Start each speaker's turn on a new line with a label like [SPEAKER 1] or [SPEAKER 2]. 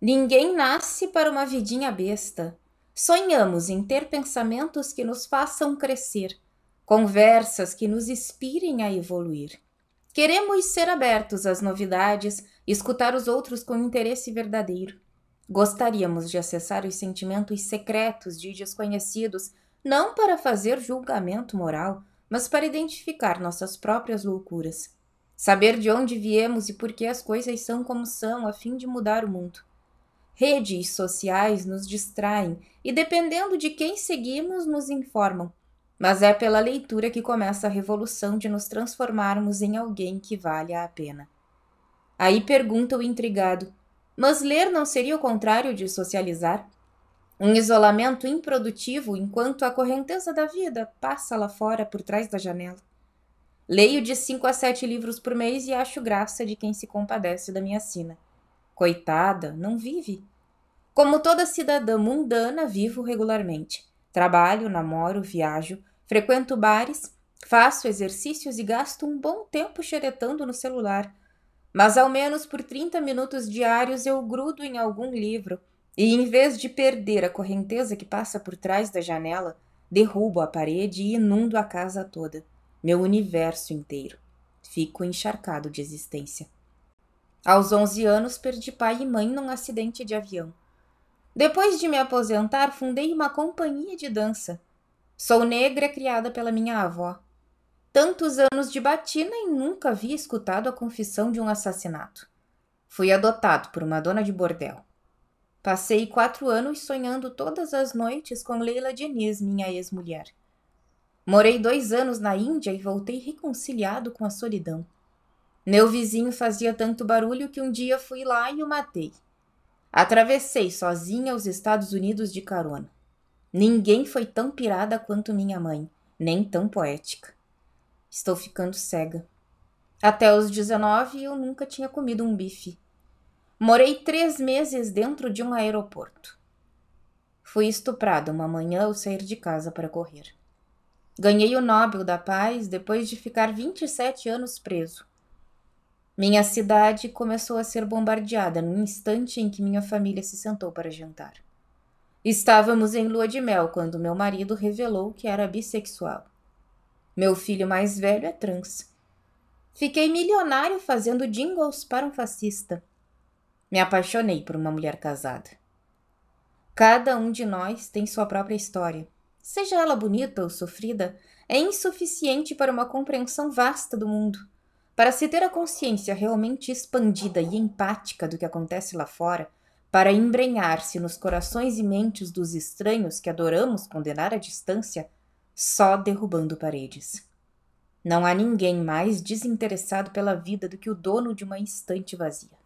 [SPEAKER 1] Ninguém nasce para uma vidinha besta. Sonhamos em ter pensamentos que nos façam crescer, conversas que nos inspirem a evoluir. Queremos ser abertos às novidades, escutar os outros com interesse verdadeiro. Gostaríamos de acessar os sentimentos secretos de desconhecidos, não para fazer julgamento moral, mas para identificar nossas próprias loucuras. Saber de onde viemos e por que as coisas são como são, a fim de mudar o mundo. Redes sociais nos distraem e, dependendo de quem seguimos, nos informam. Mas é pela leitura que começa a revolução de nos transformarmos em alguém que vale a pena. Aí pergunta o intrigado: mas ler não seria o contrário de socializar? Um isolamento improdutivo enquanto a correnteza da vida passa lá fora por trás da janela. Leio de cinco a sete livros por mês e acho graça de quem se compadece da minha sina. Coitada, não vive. Como toda cidadã mundana, vivo regularmente. Trabalho, namoro, viajo, frequento bares, faço exercícios e gasto um bom tempo xeretando no celular. Mas ao menos por 30 minutos diários eu grudo em algum livro e, em vez de perder a correnteza que passa por trás da janela, derrubo a parede e inundo a casa toda, meu universo inteiro. Fico encharcado de existência. Aos 11 anos, perdi pai e mãe num acidente de avião. Depois de me aposentar, fundei uma companhia de dança. Sou negra criada pela minha avó. Tantos anos de batina e nunca havia escutado a confissão de um assassinato. Fui adotado por uma dona de bordel. Passei quatro anos sonhando todas as noites com Leila Diniz, minha ex-mulher. Morei dois anos na Índia e voltei reconciliado com a solidão. Meu vizinho fazia tanto barulho que um dia fui lá e o matei. Atravessei sozinha os Estados Unidos de carona. Ninguém foi tão pirada quanto minha mãe, nem tão poética. Estou ficando cega. Até os 19 eu nunca tinha comido um bife. Morei três meses dentro de um aeroporto. Fui estuprada uma manhã ao sair de casa para correr. Ganhei o Nobel da Paz depois de ficar 27 anos preso. Minha cidade começou a ser bombardeada no instante em que minha família se sentou para jantar. Estávamos em lua de mel quando meu marido revelou que era bissexual. Meu filho mais velho é trans. Fiquei milionário fazendo jingles para um fascista. Me apaixonei por uma mulher casada. Cada um de nós tem sua própria história. Seja ela bonita ou sofrida, é insuficiente para uma compreensão vasta do mundo para se ter a consciência realmente expandida e empática do que acontece lá fora, para embrenhar-se nos corações e mentes dos estranhos que adoramos condenar à distância, só derrubando paredes. Não há ninguém mais desinteressado pela vida do que o dono de uma instante vazia.